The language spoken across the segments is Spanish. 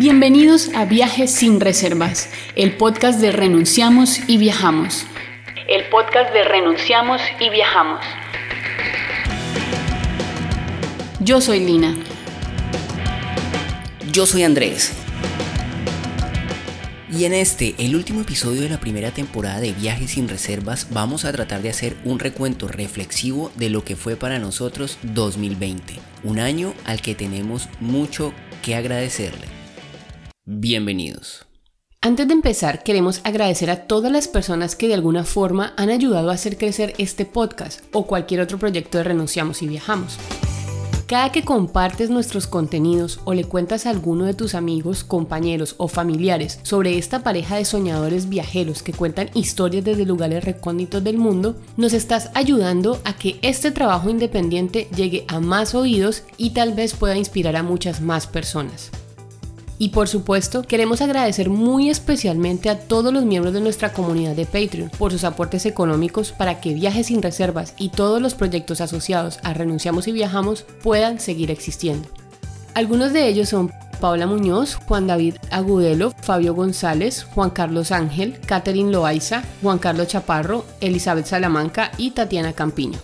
Bienvenidos a Viajes sin Reservas, el podcast de Renunciamos y Viajamos. El podcast de Renunciamos y Viajamos. Yo soy Lina. Yo soy Andrés. Y en este, el último episodio de la primera temporada de Viajes sin Reservas, vamos a tratar de hacer un recuento reflexivo de lo que fue para nosotros 2020, un año al que tenemos mucho que agradecerle. Bienvenidos. Antes de empezar, queremos agradecer a todas las personas que de alguna forma han ayudado a hacer crecer este podcast o cualquier otro proyecto de Renunciamos y Viajamos. Cada que compartes nuestros contenidos o le cuentas a alguno de tus amigos, compañeros o familiares sobre esta pareja de soñadores viajeros que cuentan historias desde lugares recónditos del mundo, nos estás ayudando a que este trabajo independiente llegue a más oídos y tal vez pueda inspirar a muchas más personas. Y por supuesto, queremos agradecer muy especialmente a todos los miembros de nuestra comunidad de Patreon por sus aportes económicos para que Viajes sin Reservas y todos los proyectos asociados a Renunciamos y Viajamos puedan seguir existiendo. Algunos de ellos son Paula Muñoz, Juan David Agudelo, Fabio González, Juan Carlos Ángel, Catherine Loaiza, Juan Carlos Chaparro, Elizabeth Salamanca y Tatiana Campiño.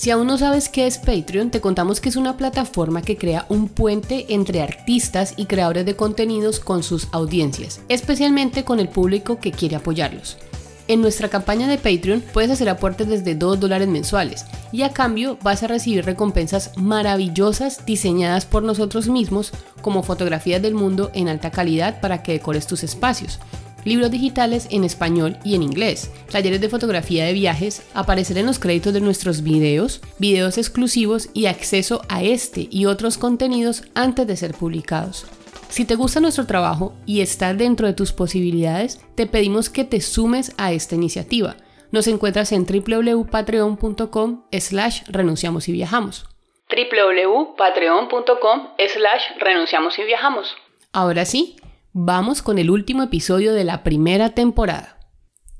Si aún no sabes qué es Patreon, te contamos que es una plataforma que crea un puente entre artistas y creadores de contenidos con sus audiencias, especialmente con el público que quiere apoyarlos. En nuestra campaña de Patreon puedes hacer aportes desde 2 dólares mensuales y a cambio vas a recibir recompensas maravillosas diseñadas por nosotros mismos como fotografías del mundo en alta calidad para que decores tus espacios libros digitales en español y en inglés, talleres de fotografía de viajes, aparecer en los créditos de nuestros videos, videos exclusivos y acceso a este y otros contenidos antes de ser publicados. Si te gusta nuestro trabajo y está dentro de tus posibilidades, te pedimos que te sumes a esta iniciativa. Nos encuentras en www.patreon.com slash renunciamos y viajamos. www.patreon.com slash renunciamos y viajamos. Ahora sí, Vamos con el último episodio de la primera temporada.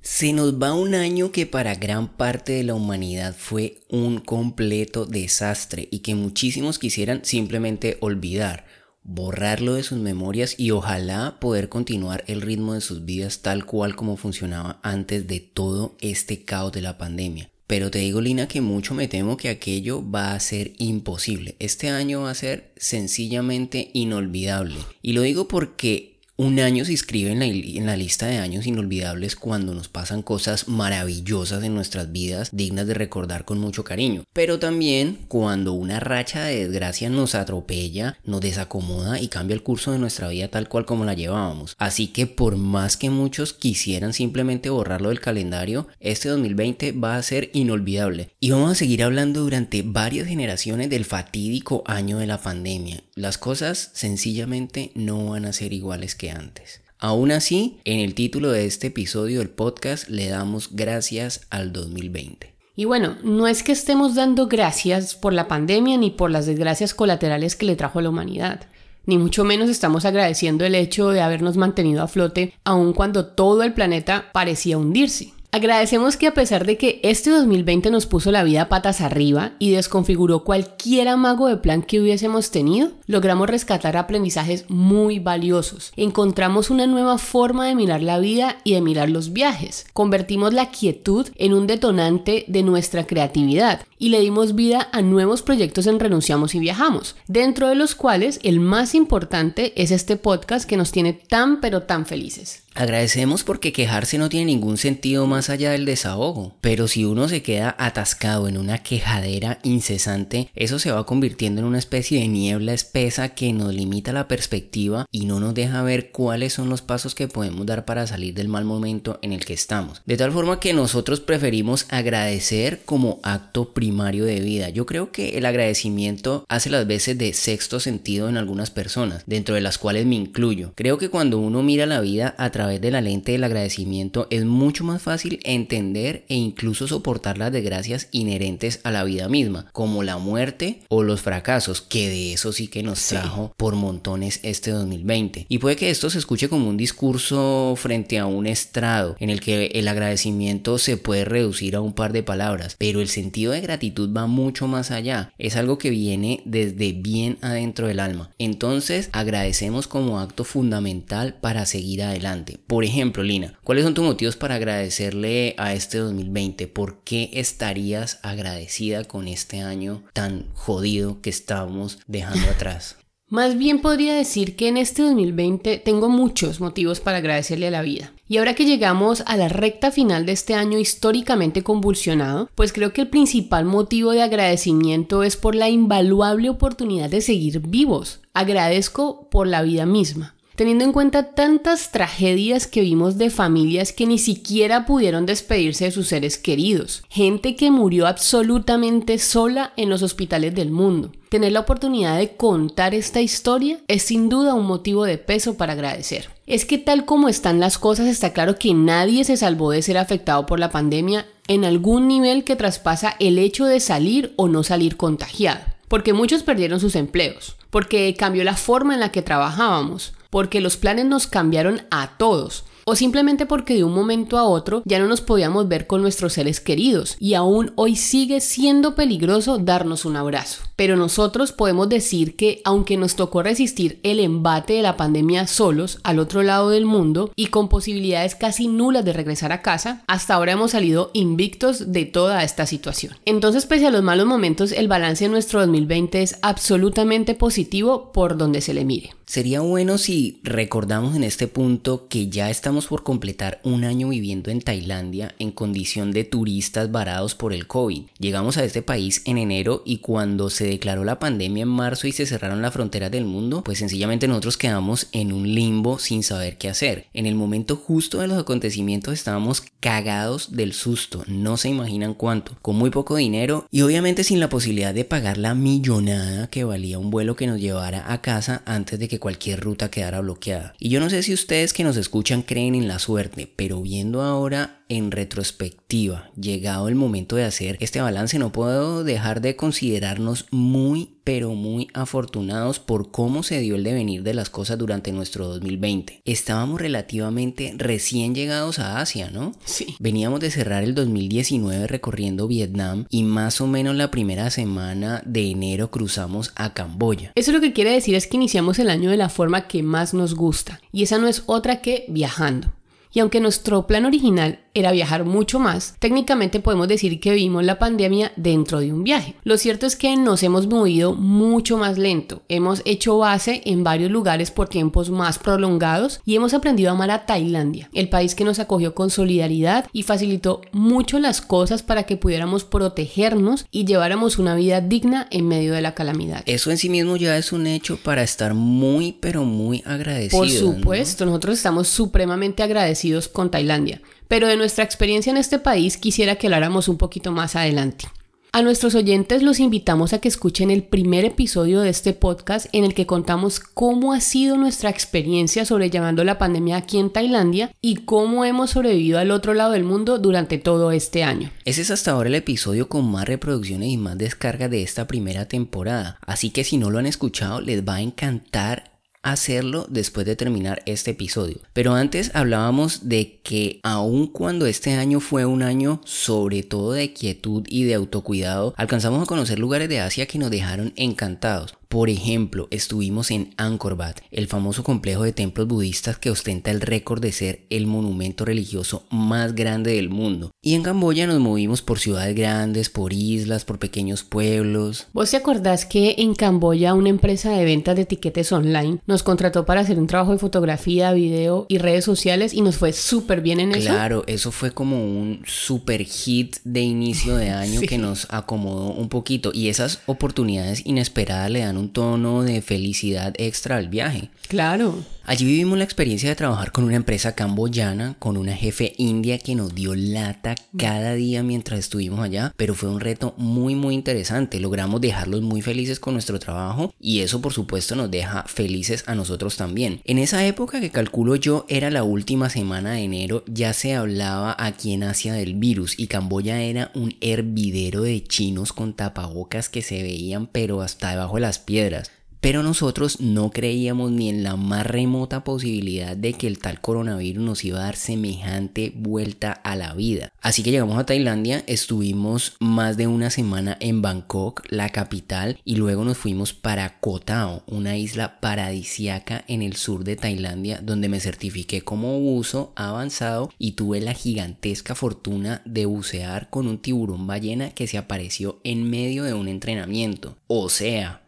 Se nos va un año que para gran parte de la humanidad fue un completo desastre y que muchísimos quisieran simplemente olvidar, borrarlo de sus memorias y ojalá poder continuar el ritmo de sus vidas tal cual como funcionaba antes de todo este caos de la pandemia. Pero te digo, Lina, que mucho me temo que aquello va a ser imposible. Este año va a ser sencillamente inolvidable. Y lo digo porque un año se inscribe en la, lista de años inolvidables cuando nos pasan cosas maravillosas en nuestras vidas, dignas de recordar con mucho cariño. Pero también cuando una racha de desgracia nos atropella, nos desacomoda y cambia el curso de nuestra vida tal cual como la llevábamos. Así que por más que muchos quisieran simplemente borrarlo del calendario, este 2020 va a ser inolvidable. Y vamos a seguir hablando durante varias generaciones del fatídico año de la pandemia. Las cosas sencillamente no van a ser iguales que antes. Aún así, en el título de este episodio del podcast le damos gracias al 2020. Y bueno, no es que estemos dando gracias por la pandemia ni por las desgracias colaterales que le trajo a la humanidad. Ni mucho menos estamos agradeciendo el hecho de habernos mantenido a flote aun cuando todo el planeta parecía hundirse. Agradecemos que a pesar de que este 2020 nos puso la vida patas arriba y desconfiguró cualquier amago de plan que hubiésemos tenido, logramos rescatar aprendizajes muy valiosos. Encontramos una nueva forma de mirar la vida y de mirar los viajes. Convertimos la quietud en un detonante de nuestra creatividad y le dimos vida a nuevos proyectos en Renunciamos y Viajamos, dentro de los cuales el más importante es este podcast que nos tiene tan pero tan felices. Agradecemos porque quejarse no tiene ningún sentido más allá del desahogo, pero si uno se queda atascado en una quejadera incesante, eso se va convirtiendo en una especie de niebla espesa que nos limita la perspectiva y no nos deja ver cuáles son los pasos que podemos dar para salir del mal momento en el que estamos. De tal forma que nosotros preferimos agradecer como acto primario de vida. Yo creo que el agradecimiento hace las veces de sexto sentido en algunas personas, dentro de las cuales me incluyo. Creo que cuando uno mira la vida a través de la lente del agradecimiento es mucho más fácil entender e incluso soportar las desgracias inherentes a la vida misma, como la muerte o los fracasos, que de eso sí que nos trajo por montones este 2020. Y puede que esto se escuche como un discurso frente a un estrado en el que el agradecimiento se puede reducir a un par de palabras, pero el sentido de gratitud gratitud va mucho más allá, es algo que viene desde bien adentro del alma. Entonces agradecemos como acto fundamental para seguir adelante. Por ejemplo, Lina, ¿cuáles son tus motivos para agradecerle a este 2020? ¿Por qué estarías agradecida con este año tan jodido que estamos dejando atrás? Más bien podría decir que en este 2020 tengo muchos motivos para agradecerle a la vida. Y ahora que llegamos a la recta final de este año históricamente convulsionado, pues creo que el principal motivo de agradecimiento es por la invaluable oportunidad de seguir vivos. Agradezco por la vida misma teniendo en cuenta tantas tragedias que vimos de familias que ni siquiera pudieron despedirse de sus seres queridos, gente que murió absolutamente sola en los hospitales del mundo. Tener la oportunidad de contar esta historia es sin duda un motivo de peso para agradecer. Es que tal como están las cosas está claro que nadie se salvó de ser afectado por la pandemia en algún nivel que traspasa el hecho de salir o no salir contagiado, porque muchos perdieron sus empleos, porque cambió la forma en la que trabajábamos, porque los planes nos cambiaron a todos o simplemente porque de un momento a otro ya no nos podíamos ver con nuestros seres queridos y aún hoy sigue siendo peligroso darnos un abrazo. Pero nosotros podemos decir que aunque nos tocó resistir el embate de la pandemia solos al otro lado del mundo y con posibilidades casi nulas de regresar a casa, hasta ahora hemos salido invictos de toda esta situación. Entonces, pese a los malos momentos, el balance de nuestro 2020 es absolutamente positivo por donde se le mire. Sería bueno si recordamos en este punto que ya estamos por completar un año viviendo en Tailandia en condición de turistas varados por el COVID. Llegamos a este país en enero y cuando se declaró la pandemia en marzo y se cerraron las fronteras del mundo, pues sencillamente nosotros quedamos en un limbo sin saber qué hacer. En el momento justo de los acontecimientos estábamos cagados del susto, no se imaginan cuánto, con muy poco dinero y obviamente sin la posibilidad de pagar la millonada que valía un vuelo que nos llevara a casa antes de que cualquier ruta quedara bloqueada. Y yo no sé si ustedes que nos escuchan creen en la suerte, pero viendo ahora en retrospectiva, llegado el momento de hacer este balance, no puedo dejar de considerarnos muy, pero muy afortunados por cómo se dio el devenir de las cosas durante nuestro 2020. Estábamos relativamente recién llegados a Asia, ¿no? Sí. Veníamos de cerrar el 2019 recorriendo Vietnam y más o menos la primera semana de enero cruzamos a Camboya. Eso lo que quiere decir es que iniciamos el año de la forma que más nos gusta, y esa no es otra que viajando. Y aunque nuestro plan original era viajar mucho más, técnicamente podemos decir que vivimos la pandemia dentro de un viaje. Lo cierto es que nos hemos movido mucho más lento, hemos hecho base en varios lugares por tiempos más prolongados y hemos aprendido a amar a Tailandia, el país que nos acogió con solidaridad y facilitó mucho las cosas para que pudiéramos protegernos y lleváramos una vida digna en medio de la calamidad. Eso en sí mismo ya es un hecho para estar muy pero muy agradecidos. Por supuesto, nosotros estamos supremamente agradecidos con Tailandia pero de nuestra experiencia en este país quisiera que habláramos un poquito más adelante. A nuestros oyentes los invitamos a que escuchen el primer episodio de este podcast en el que contamos cómo ha sido nuestra experiencia sobrellevando la pandemia aquí en Tailandia y cómo hemos sobrevivido al otro lado del mundo durante todo este año. Ese es hasta ahora el episodio con más reproducciones y más descargas de esta primera temporada, así que si no lo han escuchado les va a encantar hacerlo después de terminar este episodio. Pero antes hablábamos de que aun cuando este año fue un año sobre todo de quietud y de autocuidado, alcanzamos a conocer lugares de Asia que nos dejaron encantados. Por ejemplo, estuvimos en Angkor Wat, el famoso complejo de templos budistas que ostenta el récord de ser el monumento religioso más grande del mundo. Y en Camboya nos movimos por ciudades grandes, por islas, por pequeños pueblos. ¿Vos te acordás que en Camboya una empresa de ventas de etiquetes online nos contrató para hacer un trabajo de fotografía, video y redes sociales y nos fue súper bien en eso? Claro, eso fue como un super hit de inicio de año que nos acomodó un poquito y esas oportunidades inesperadas le dan un tono de felicidad extra al viaje. Claro. Allí vivimos la experiencia de trabajar con una empresa camboyana, con una jefe india que nos dio lata cada día mientras estuvimos allá, pero fue un reto muy muy interesante. Logramos dejarlos muy felices con nuestro trabajo y eso por supuesto nos deja felices a nosotros también. En esa época que calculo yo era la última semana de enero, ya se hablaba aquí en Asia del virus y Camboya era un hervidero de chinos con tapabocas que se veían pero hasta debajo de las piedras. Pero nosotros no creíamos ni en la más remota posibilidad de que el tal coronavirus nos iba a dar semejante vuelta a la vida. Así que llegamos a Tailandia, estuvimos más de una semana en Bangkok, la capital, y luego nos fuimos para Koh Tao, una isla paradisiaca en el sur de Tailandia, donde me certifiqué como buzo avanzado y tuve la gigantesca fortuna de bucear con un tiburón ballena que se apareció en medio de un entrenamiento. O sea,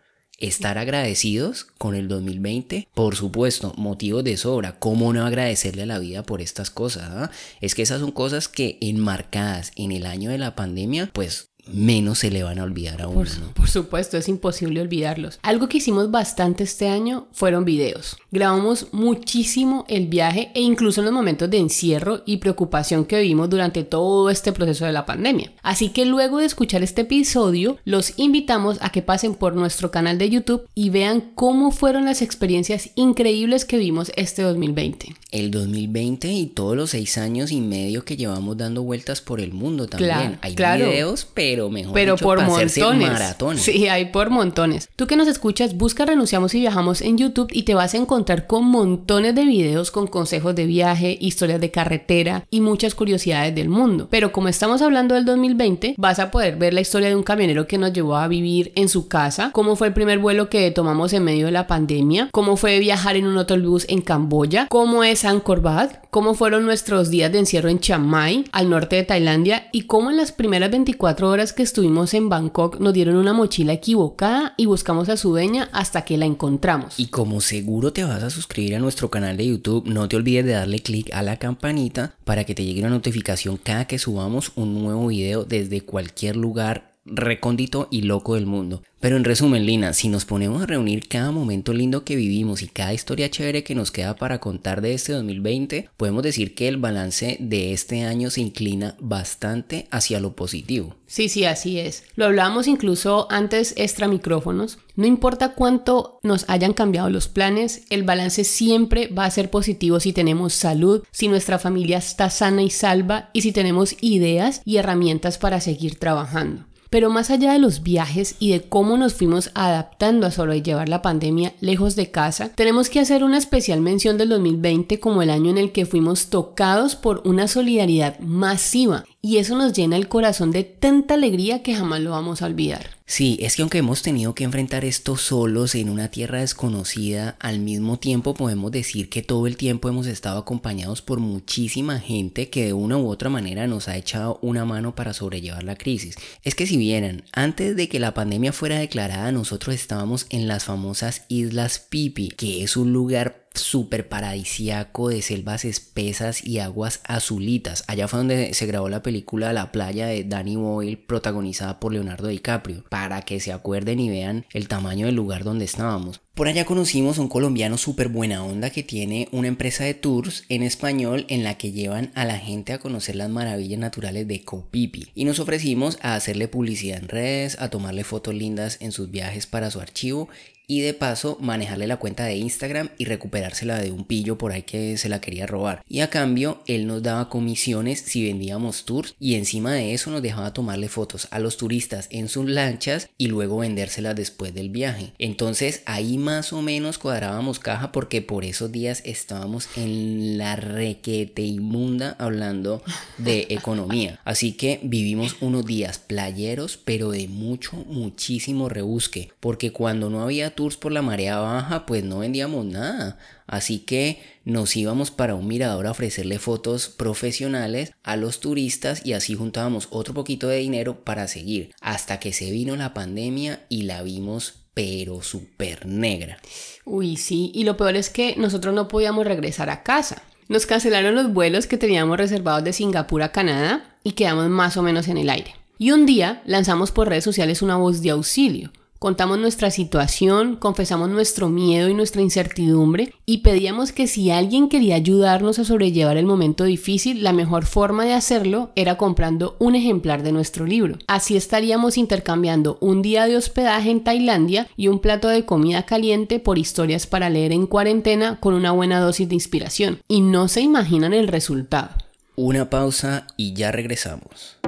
estar agradecidos con el 2020, por supuesto, motivos de sobra. ¿Cómo no agradecerle a la vida por estas cosas? Ah? Es que esas son cosas que enmarcadas en el año de la pandemia, pues menos se le van a olvidar a uno. Por, por, supuesto, es imposible olvidarlos. Algo que hicimos bastante este año fueron videos. Grabamos muchísimo el viaje e incluso en los momentos de encierro y preocupación que vivimos durante todo este proceso de la pandemia. Así que luego de escuchar este episodio, los invitamos a que pasen por nuestro canal de YouTube y vean cómo fueron las experiencias increíbles que vimos este 2020. El 2020 y todos los seis años y medio que llevamos dando vueltas por el mundo también. Claro, Hay claro. videos, pero pero mejor pero dicho, por para montones. maratones. Sí, hay por montones. Tú que nos escuchas, busca Renunciamos y Viajamos en YouTube y te vas a encontrar con montones de videos con consejos de viaje, historias de carretera y muchas curiosidades del mundo. Pero como estamos hablando del 2020, vas a poder ver la historia de un camionero que nos llevó a vivir en su casa, cómo fue el primer vuelo que tomamos en medio de la pandemia, cómo fue viajar en un autobús en Camboya, cómo es Angkor Wat, cómo fueron nuestros días de encierro en Chiang Mai, al norte de Tailandia, y cómo en las primeras 24 horas que estuvimos en Bangkok nos dieron una mochila equivocada y buscamos a su dueña hasta que la encontramos. Y como seguro te vas a suscribir a nuestro canal de YouTube, no te olvides de darle clic a la campanita para que te llegue una notificación cada que subamos un nuevo video desde cualquier lugar recóndito y loco del mundo. Pero en resumen, Lina, si nos ponemos a reunir cada momento lindo que vivimos y cada historia chévere que nos queda para contar de este 2020, podemos decir que el balance de este año se inclina bastante hacia lo positivo. Sí, sí, así es. Lo hablábamos incluso antes extra micrófonos. No importa cuánto nos hayan cambiado los planes, el balance siempre va a ser positivo si tenemos salud, si nuestra familia está sana y salva y si tenemos ideas y herramientas para seguir trabajando. Pero más allá de los viajes y de cómo nos fuimos adaptando a sobrellevar la pandemia lejos de casa, tenemos que hacer una especial mención del 2020 como el año en el que fuimos tocados por una solidaridad masiva y eso nos llena el corazón de tanta alegría que jamás lo vamos a olvidar. Sí, es que aunque hemos tenido que enfrentar esto solos en una tierra desconocida, al mismo tiempo podemos decir que todo el tiempo hemos estado acompañados por muchísima gente que de una u otra manera nos ha echado una mano para sobrellevar la crisis. Es que si vieran, antes de que la pandemia fuera declarada, nosotros estábamos en las famosas Islas Pipi, que es un lugar súper paradisiaco de selvas espesas y aguas azulitas. Allá fue donde se grabó la película La playa de Danny Boyle protagonizada por Leonardo DiCaprio, para que se acuerden y vean el tamaño del lugar donde estábamos. Por allá conocimos a un colombiano súper buena onda que tiene una empresa de tours en español en la que llevan a la gente a conocer las maravillas naturales de Copipi y nos ofrecimos a hacerle publicidad en redes, a tomarle fotos lindas en sus viajes para su archivo y de paso manejarle la cuenta de Instagram y recuperársela de un pillo por ahí que se la quería robar. Y a cambio él nos daba comisiones si vendíamos tours y encima de eso nos dejaba tomarle fotos a los turistas en sus lanchas y luego vendérselas después del viaje. Entonces ahí más o menos cuadrábamos caja porque por esos días estábamos en la requete inmunda hablando de economía. Así que vivimos unos días playeros pero de mucho, muchísimo rebusque porque cuando no había por la marea baja, pues no vendíamos nada. Así que nos íbamos para un mirador a ofrecerle fotos profesionales a los turistas y así juntábamos otro poquito de dinero para seguir. Hasta que se vino la pandemia y la vimos pero súper negra. Uy, sí, y lo peor es que nosotros no podíamos regresar a casa. Nos cancelaron los vuelos que teníamos reservados de Singapur a Canadá y quedamos más o menos en el aire. Y un día lanzamos por redes sociales una voz de auxilio Contamos nuestra situación, confesamos nuestro miedo y nuestra incertidumbre y pedíamos que si alguien quería ayudarnos a sobrellevar el momento difícil, la mejor forma de hacerlo era comprando un ejemplar de nuestro libro. Así estaríamos intercambiando un día de hospedaje en Tailandia y un plato de comida caliente por historias para leer en cuarentena con una buena dosis de inspiración. Y no se imaginan el resultado. Una pausa y ya regresamos.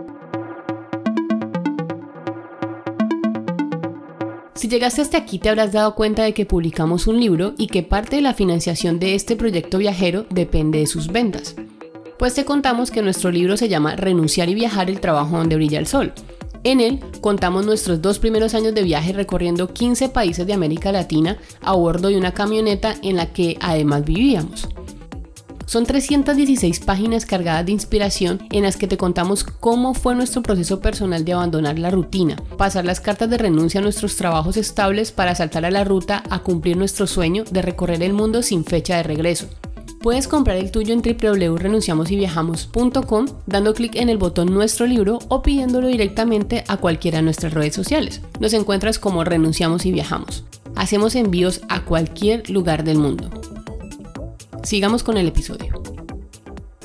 Si llegaste hasta aquí te habrás dado cuenta de que publicamos un libro y que parte de la financiación de este proyecto viajero depende de sus ventas. Pues te contamos que nuestro libro se llama Renunciar y viajar el trabajo donde brilla el sol. En él contamos nuestros dos primeros años de viaje recorriendo 15 países de América Latina a bordo de una camioneta en la que además vivíamos. Son 316 páginas cargadas de inspiración en las que te contamos cómo fue nuestro proceso personal de abandonar la rutina, pasar las cartas de renuncia a nuestros trabajos estables para saltar a la ruta a cumplir nuestro sueño de recorrer el mundo sin fecha de regreso. Puedes comprar el tuyo en www.renunciamosyviajamos.com dando clic en el botón Nuestro libro o pidiéndolo directamente a cualquiera de nuestras redes sociales. Nos encuentras como Renunciamos y Viajamos. Hacemos envíos a cualquier lugar del mundo. Sigamos con el episodio.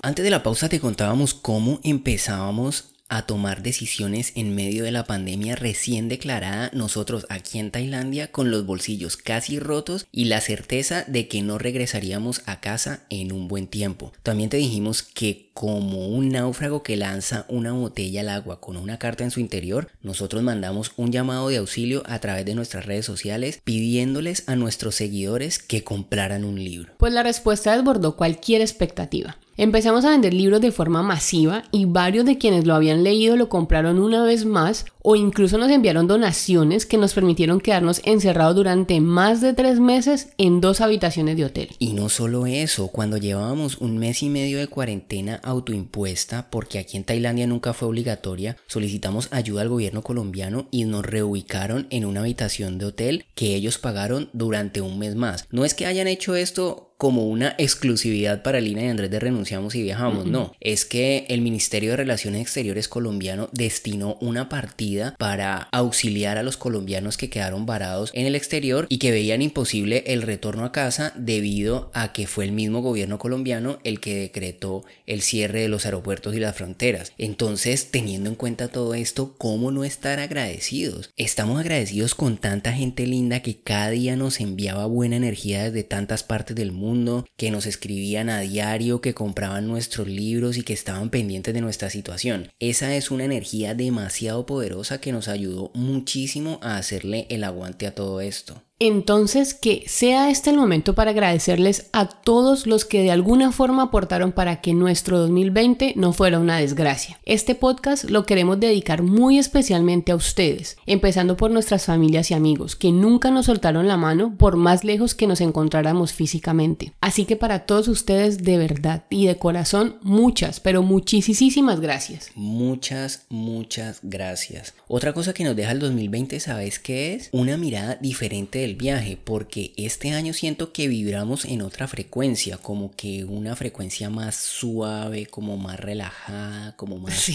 Antes de la pausa te contábamos cómo empezábamos a tomar decisiones en medio de la pandemia recién declarada nosotros aquí en Tailandia con los bolsillos casi rotos y la certeza de que no regresaríamos a casa en un buen tiempo. También te dijimos que como un náufrago que lanza una botella al agua con una carta en su interior, nosotros mandamos un llamado de auxilio a través de nuestras redes sociales pidiéndoles a nuestros seguidores que compraran un libro. Pues la respuesta desbordó cualquier expectativa. Empezamos a vender libros de forma masiva y varios de quienes lo habían leído lo compraron una vez más o incluso nos enviaron donaciones que nos permitieron quedarnos encerrados durante más de tres meses en dos habitaciones de hotel. Y no solo eso, cuando llevábamos un mes y medio de cuarentena autoimpuesta, porque aquí en Tailandia nunca fue obligatoria, solicitamos ayuda al gobierno colombiano y nos reubicaron en una habitación de hotel que ellos pagaron durante un mes más. No es que hayan hecho esto como una exclusividad para Lina y Andrés de Renunciamos y Viajamos, no. Es que el Ministerio de Relaciones Exteriores colombiano destinó una partida para auxiliar a los colombianos que quedaron varados en el exterior y que veían imposible el retorno a casa debido a que fue el mismo gobierno colombiano el que decretó el cierre de los aeropuertos y las fronteras. Entonces, teniendo en cuenta todo esto, ¿cómo no estar agradecidos? Estamos agradecidos con tanta gente linda que cada día nos enviaba buena energía desde tantas partes del mundo que nos escribían a diario, que compraban nuestros libros y que estaban pendientes de nuestra situación. Esa es una energía demasiado poderosa que nos ayudó muchísimo a hacerle el aguante a todo esto. Entonces, que sea este el momento para agradecerles a todos los que de alguna forma aportaron para que nuestro 2020 no fuera una desgracia. Este podcast lo queremos dedicar muy especialmente a ustedes, empezando por nuestras familias y amigos, que nunca nos soltaron la mano por más lejos que nos encontráramos físicamente. Así que para todos ustedes, de verdad y de corazón, muchas, pero muchísimas gracias. Muchas, muchas gracias. Otra cosa que nos deja el 2020, ¿sabes qué es? Una mirada diferente del viaje, porque este año siento que vibramos en otra frecuencia, como que una frecuencia más suave, como más relajada, como más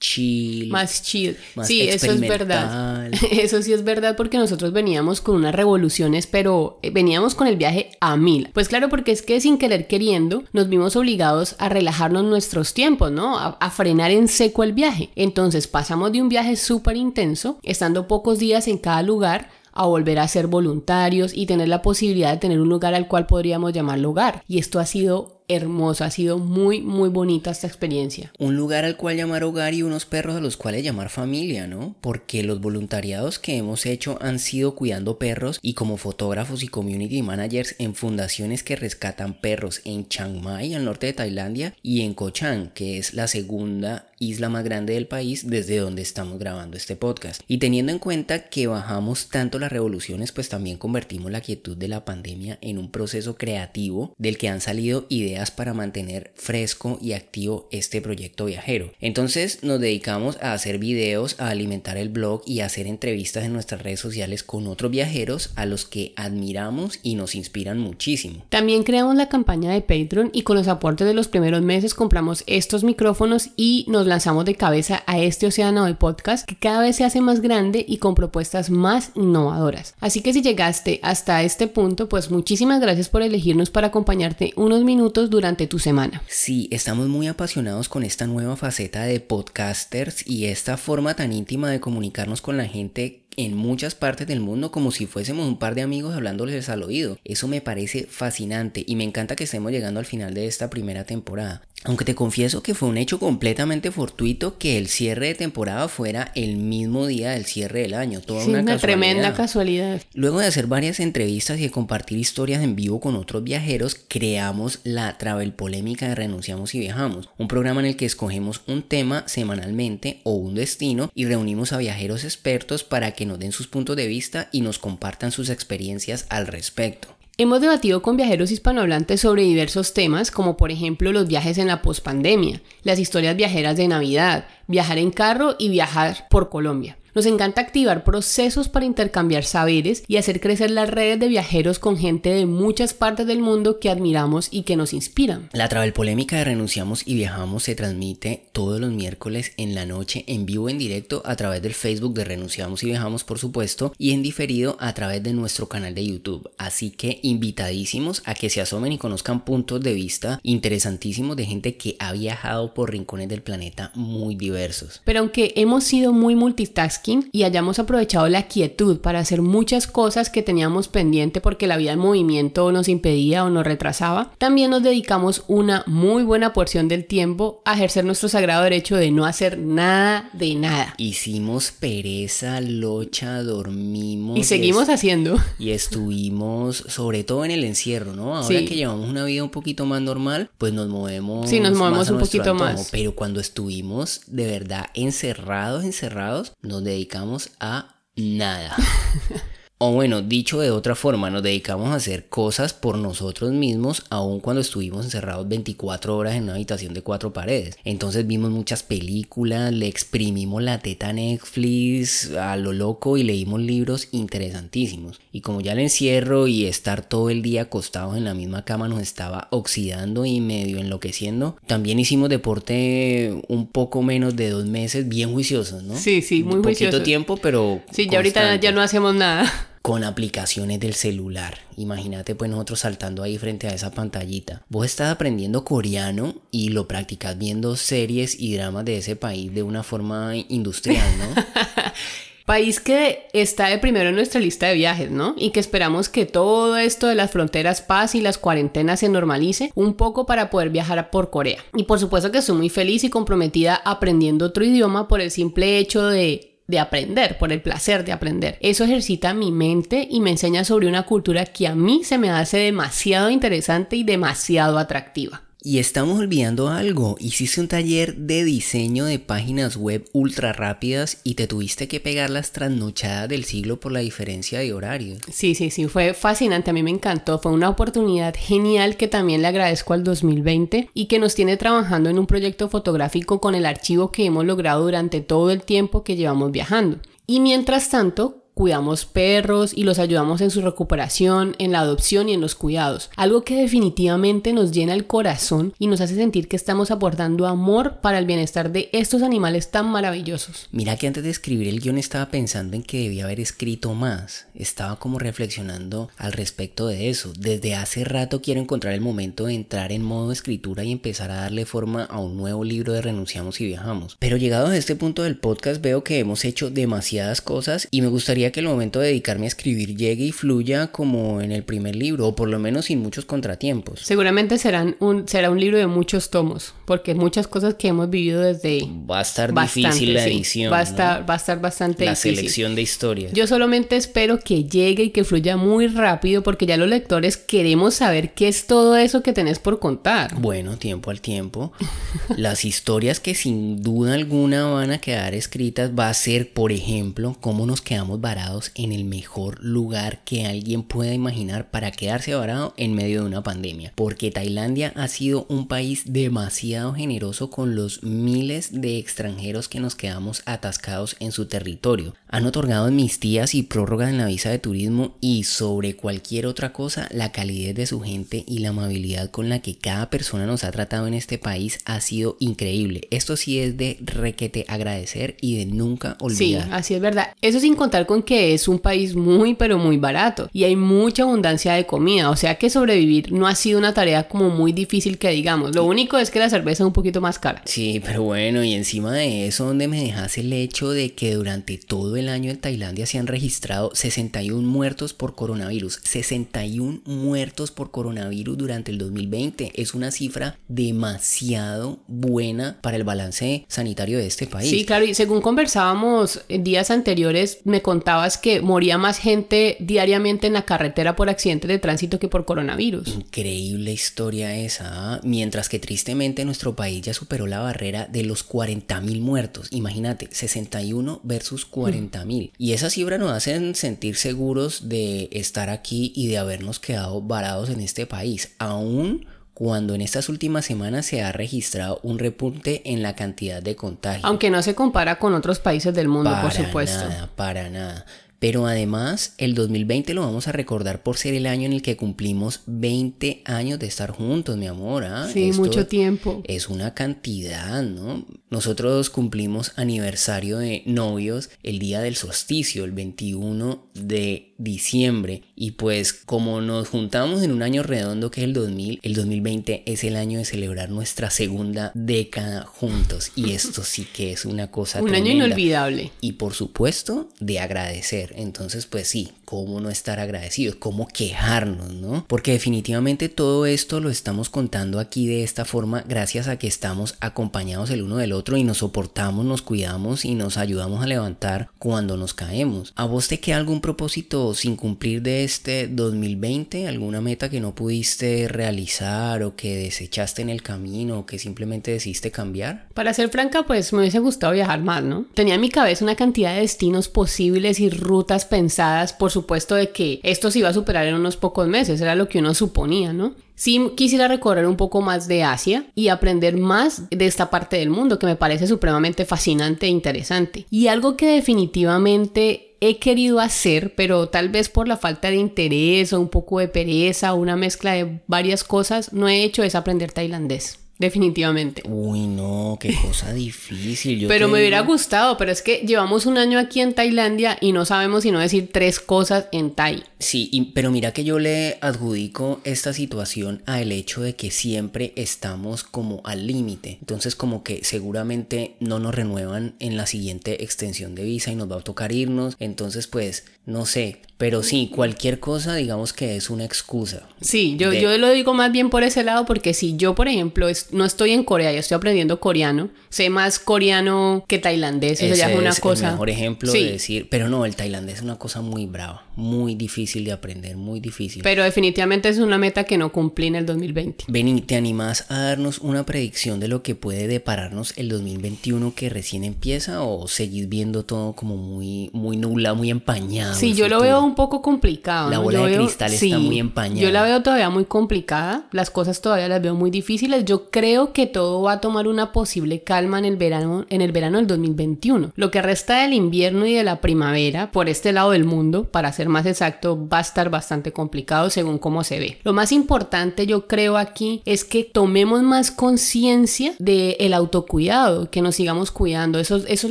chill. Más chill. sí, eso es verdad. Eso sí es verdad porque nosotros veníamos con unas revoluciones, pero eh, veníamos con el viaje a mil. Pues claro, porque es que sin querer queriendo nos vimos obligados a relajarnos nuestros tiempos, ¿no? A, a frenar en seco el viaje. Entonces pasamos de un viaje súper intenso, estando pocos días en cada lugar, a volver a ser voluntarios y tener la posibilidad de tener un lugar al cual podríamos llamar lugar. Y esto ha sido hermosa, ha sido muy, muy bonita esta experiencia. Un lugar al cual llamar hogar y unos perros a los cuales llamar familia, ¿no? Porque los voluntariados que hemos hecho han sido cuidando perros y como fotógrafos y community managers en fundaciones que rescatan perros en Chiang Mai, al norte de Tailandia, y en Koh Chang, que es la segunda isla más grande del país desde donde estamos grabando este podcast. Y teniendo en cuenta que bajamos tanto las revoluciones, pues también convertimos la quietud de la pandemia en un proceso creativo del que han salido ideas para mantener fresco y activo este proyecto viajero. Entonces nos dedicamos a hacer videos, a alimentar el blog y a hacer entrevistas en nuestras redes sociales con otros viajeros a los que admiramos y nos inspiran muchísimo. También creamos la campaña de Patreon y con los aportes de los primeros meses compramos estos micrófonos y nos lanzamos de cabeza a este océano de podcast que cada vez se hace más grande y con propuestas más innovadoras. Así que si llegaste hasta este punto, pues muchísimas gracias por elegirnos para acompañarte unos minutos durante tu semana. Sí, estamos muy apasionados con esta nueva faceta de podcasters y esta forma tan íntima de comunicarnos con la gente en muchas partes del mundo como si fuésemos un par de amigos hablándoles al oído. Eso me parece fascinante y me encanta que estemos llegando al final de esta primera temporada. Aunque te confieso que fue un hecho completamente fortuito que el cierre de temporada fuera el mismo día del cierre del año. Toda Sí, una, una casualidad. tremenda casualidad. Luego de hacer varias entrevistas y de compartir historias en vivo con otros viajeros, creamos la Travel Polémica de Renunciamos y Viajamos, un programa en el que escogemos un tema semanalmente o un destino y reunimos a viajeros expertos para que nos den sus puntos de vista y nos compartan sus experiencias al respecto. Hemos debatido con viajeros hispanohablantes sobre diversos temas, como por ejemplo los viajes en la pospandemia, las historias viajeras de Navidad, viajar en carro y viajar por Colombia. Nos encanta activar procesos para intercambiar saberes y hacer crecer las redes de viajeros con gente de muchas partes del mundo que admiramos y que nos inspiran. La Travel Polémica de Renunciamos y Viajamos se transmite todos los miércoles en la noche en vivo en directo a través del Facebook de Renunciamos y Viajamos por supuesto y en diferido a través de nuestro canal de YouTube. Así que invitadísimos a que se asomen y conozcan puntos de vista interesantísimos de gente que ha viajado por rincones del planeta muy diversos. Pero aunque hemos sido muy multitasking y hayamos aprovechado la quietud para hacer muchas cosas que teníamos pendiente porque la vida en movimiento nos impedía o nos retrasaba, también nos dedicamos una muy buena porción del tiempo a ejercer nuestro sagrado derecho de no hacer nada de nada. Hicimos pereza, locha, dormimos. Y seguimos haciendo. Y estuvimos, sobre todo en el encierro, ¿no? Ahora Sí. que llevamos una vida un poquito más normal, pues nos movemos. Sí, nos movemos un poquito antojo. más. Pero cuando estuvimos de verdad encerrados, encerrados, nos dedicamos a nada. O bueno, dicho de otra forma, nos dedicamos a hacer cosas por nosotros mismos, aun cuando estuvimos encerrados 24 horas en una habitación de cuatro paredes. Entonces vimos muchas películas, le exprimimos la teta a Netflix a lo loco y leímos libros interesantísimos. Y como ya el encierro y estar todo el día acostados en la misma cama nos estaba oxidando y medio enloqueciendo, también hicimos deporte un poco menos de dos meses, bien juiciosos, ¿no? Sí, sí, muy Un poquito juiciosos. tiempo, pero... Sí, ya ahorita constante ya no hacemos nada. Con aplicaciones del celular. Imagínate pues nosotros saltando ahí frente a esa pantallita. Vos estás aprendiendo coreano y lo practicas viendo series y dramas de ese país de una forma industrial, ¿no? País que está de primero en nuestra lista de viajes, ¿no? Y que esperamos que todo esto de las fronteras paz y las cuarentenas se normalice un poco para poder viajar por Corea. Y por supuesto que estoy muy feliz y comprometida aprendiendo otro idioma por el simple hecho de de aprender, por el placer de aprender. Eso ejercita mi mente y me enseña sobre una cultura que a mí se me hace demasiado interesante y demasiado atractiva. Y estamos olvidando algo. Hiciste un taller de diseño de páginas web ultra rápidas y te tuviste que pegar las trasnochadas del siglo por la diferencia de horario. Sí, sí, sí, fue fascinante, a mí me encantó, fue una oportunidad genial que también le agradezco al 2020 y que nos tiene trabajando en un proyecto fotográfico con el archivo que hemos logrado durante todo el tiempo que llevamos viajando. Y mientras tanto, cuidamos perros y los ayudamos en su recuperación, en la adopción y en los cuidados. Algo que definitivamente nos llena el corazón y nos hace sentir que estamos aportando amor para el bienestar de estos animales tan maravillosos. Mira que antes de escribir el guion estaba pensando en que debía haber escrito más. Estaba como reflexionando al respecto de eso. Desde hace rato quiero encontrar el momento de entrar en modo escritura y empezar a darle forma a un nuevo libro de Renunciamos y Viajamos. Pero llegados a este punto del podcast veo que hemos hecho demasiadas cosas y me gustaría que el momento de dedicarme a escribir llegue y fluya como en el primer libro, o por lo menos sin muchos contratiempos. Seguramente serán un, será un libro de muchos tomos, porque muchas cosas que hemos vivido desde... Va a estar Bastante, difícil la sí. edición. Va a ¿no? estar, va a estar bastante la difícil. selección de historias. Yo solamente espero que llegue y que fluya muy rápido porque ya los lectores queremos saber qué es todo eso que tenés por contar. Bueno, tiempo al tiempo. Las historias que sin duda alguna van a quedar escritas va a ser, por ejemplo, cómo nos quedamos varados en el mejor lugar que alguien pueda imaginar para quedarse varado en medio de una pandemia. Porque Tailandia ha sido un país demasiado generoso con los miles de extranjeros que nos quedamos atascados en su territorio. Han otorgado amnistías y prórrogas en la visa de turismo y sobre cualquier otra cosa, la calidez de su gente y la amabilidad con la que cada persona nos ha tratado en este país ha sido increíble. Esto sí es de requete agradecer y de nunca Sí, olvidar. así es verdad. Eso sin contar con que es un país muy pero muy barato y hay mucha abundancia de comida, o sea que sobrevivir no ha sido una tarea como muy difícil que digamos. Lo único es que la cerveza es un poquito más cara. Sí, pero bueno, y encima de eso, donde me dejas el hecho de que durante todo el año en Tailandia se han registrado 61 muertos por coronavirus. 61 muertos por coronavirus durante el 2020. Es una cifra demasiado buena para el balance sanitario de este país. Sí, claro, y según conversábamos días anteriores, me contabas que moría más gente diariamente en la carretera por accidentes de tránsito que por coronavirus. Increíble historia esa. ¿ah? Mientras que tristemente nuestro país ya superó la barrera de los 40 mil muertos. Imagínate, 61 versus 40 mil. Y esa cifra nos hacen sentir seguros de estar aquí y de habernos quedado varados en este país. Aún cuando en estas últimas semanas se ha registrado un repunte en la cantidad de contagios. Aunque no se compara con otros países del mundo, por supuesto. Para nada, para nada. Pero además, el 2020 lo vamos a recordar por ser el año en el que cumplimos 20 años de estar juntos, mi amor. ¿ah? Sí, mucho tiempo. Es una cantidad, ¿no? Nosotros cumplimos aniversario de novios el día del solsticio, el 21 de diciembre. Y pues como nos juntamos en un año redondo que es el 2000, el 2020 es el año de celebrar nuestra segunda década juntos. Y esto sí que es una cosa... un año inolvidable. Y por supuesto, de agradecer. Entonces, pues sí, ¿cómo no estar agradecidos? ¿Cómo quejarnos, no? Porque definitivamente todo esto lo estamos contando aquí de esta forma gracias a que estamos acompañados el uno del otro y nos soportamos, nos cuidamos y nos ayudamos a levantar cuando nos caemos. ¿A vos te queda algún propósito sin cumplir de este 2020? ¿Alguna meta que no pudiste realizar o que desechaste en el camino o que simplemente decidiste cambiar? Para ser franca, pues me hubiese gustado viajar más, ¿no? Tenía en mi cabeza una cantidad de destinos posibles y rutas pensadas, por supuesto de que esto se iba a superar en unos pocos meses, era lo que uno suponía, ¿no? Sí quisiera recorrer un poco más de Asia y aprender más de esta parte del mundo que me parece supremamente fascinante e interesante. Y algo que definitivamente he querido hacer, pero tal vez por la falta de interés o un poco de pereza o una mezcla de varias cosas, no he hecho es aprender tailandés. Definitivamente. Uy, no, qué cosa difícil. pero me hubiera gustado, pero es que llevamos un año aquí en Tailandia y no sabemos sino decir tres cosas en Thai. Sí, pero mira que yo le adjudico esta situación al hecho de que siempre estamos como al límite. Entonces como que seguramente no nos renuevan en la siguiente extensión de visa y nos va a tocar irnos. Entonces pues no sé, pero sí, cualquier cosa digamos que es una excusa. Sí, yo, yo lo digo más bien por ese lado porque si yo, por ejemplo, no estoy en Corea, yo estoy aprendiendo coreano, sé más coreano que tailandés, eso ya es una cosa. El mejor ejemplo de decir, pero no, el tailandés es una cosa muy brava, muy difícil de aprender, muy difícil. Pero definitivamente es una meta que no cumplí en el 2020. Beni, ¿te animás a darnos una predicción de lo que puede depararnos el 2021 que recién empieza o seguís viendo todo como muy, muy nula, muy empañado? Sí, yo lo veo un poco complicado. La bola de cristal está muy empañada. Yo la veo todavía muy complicada. Las cosas todavía las veo muy difíciles. Yo creo que todo va a tomar una posible calma en el verano, en el verano del 2021. Lo que resta del invierno y de la primavera, por este lado del mundo, para ser más exacto, va a estar bastante complicado según cómo se ve. Lo más importante yo creo aquí es que tomemos más conciencia del autocuidado, que nos sigamos cuidando. Eso, eso es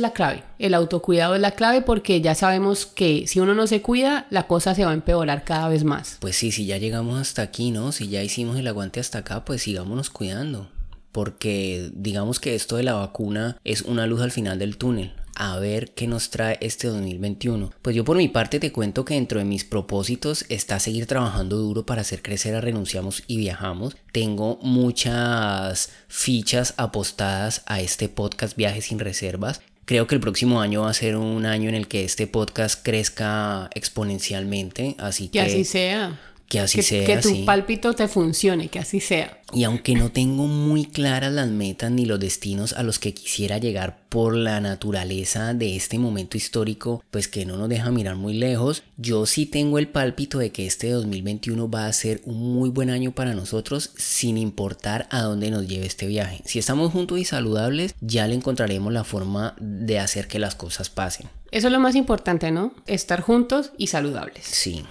la clave. El autocuidado es la clave porque ya sabemos que si uno no se cuida, la cosa se va a empeorar cada vez más. Pues sí, si ya llegamos hasta aquí, ¿no? Si ya hicimos el aguante hasta acá, pues sigámonos cuidando. Porque digamos que esto de la vacuna es una luz al final del túnel a ver qué nos trae este 2021. Pues yo por mi parte te cuento que dentro de mis propósitos está seguir trabajando duro para hacer crecer a Renunciamos y Viajamos. Tengo muchas fichas apostadas a este podcast Viajes sin Reservas. Creo que el próximo año va a ser un año en el que este podcast crezca exponencialmente, así que... Que así sea. Que así sea. Que tu pálpito te funcione, que así sea. Y aunque no tengo muy claras las metas ni los destinos a los que quisiera llegar por la naturaleza de este momento histórico, pues que no nos deja mirar muy lejos, yo sí tengo el pálpito de que este 2021 va a ser un muy buen año para nosotros sin importar a dónde nos lleve este viaje. Si estamos juntos y saludables, ya le encontraremos la forma de hacer que las cosas pasen. Eso es lo más importante, ¿no? Estar juntos y saludables. Sí.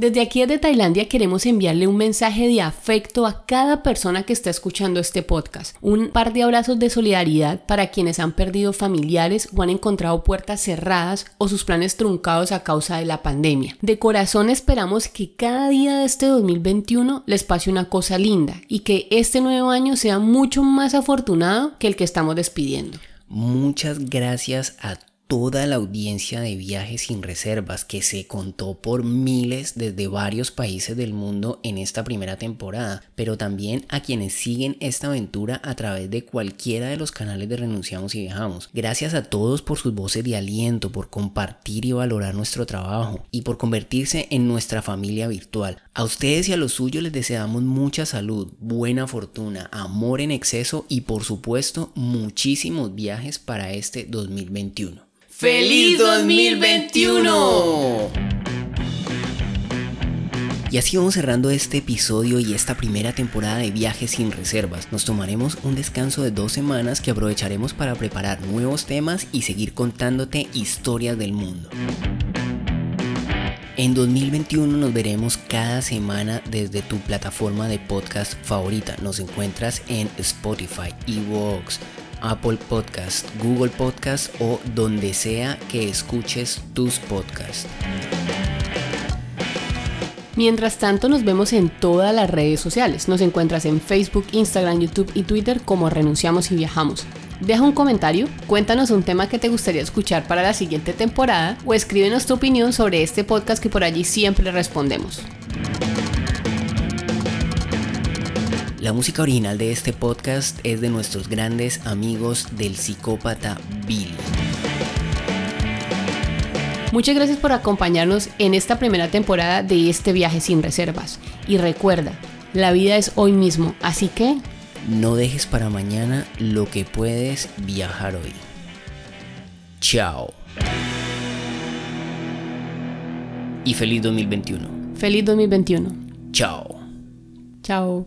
Desde aquí desde Tailandia queremos enviarle un mensaje de afecto a cada persona que está escuchando este podcast. Un par de abrazos de solidaridad para quienes han perdido familiares o han encontrado puertas cerradas o sus planes truncados a causa de la pandemia. De corazón esperamos que cada día de este 2021 les pase una cosa linda y que este nuevo año sea mucho más afortunado que el que estamos despidiendo. Muchas gracias a toda la audiencia de viajes sin reservas que se contó por miles desde varios países del mundo en esta primera temporada, pero también a quienes siguen esta aventura a través de cualquiera de los canales de Renunciamos y Viajamos. Gracias a todos por sus voces de aliento, por compartir y valorar nuestro trabajo y por convertirse en nuestra familia virtual. A ustedes y a los suyos les deseamos mucha salud, buena fortuna, amor en exceso y por supuesto muchísimos viajes para este 2021. ¡Feliz 2021! Y así vamos cerrando este episodio y esta primera temporada de Viajes sin Reservas. Nos tomaremos un descanso de dos semanas que aprovecharemos para preparar nuevos temas y seguir contándote historias del mundo. En 2021 nos veremos cada semana desde tu plataforma de podcast favorita. Nos encuentras en Spotify, Evox, Apple Podcast, Google Podcast o donde sea que escuches tus podcasts. Mientras tanto nos vemos en todas las redes sociales. Nos encuentras en Facebook, Instagram, YouTube y Twitter como Renunciamos y Viajamos. Deja un comentario, cuéntanos un tema que te gustaría escuchar para la siguiente temporada o escríbenos tu opinión sobre este podcast que por allí siempre respondemos. La música original de este podcast es de nuestros grandes amigos del psicópata Billy. Muchas gracias por acompañarnos en esta primera temporada de este viaje sin reservas. Y recuerda, la vida es hoy mismo, así que... No dejes para mañana lo que puedes viajar hoy. Chao. Y feliz 2021. Feliz 2021. Chao. Chao.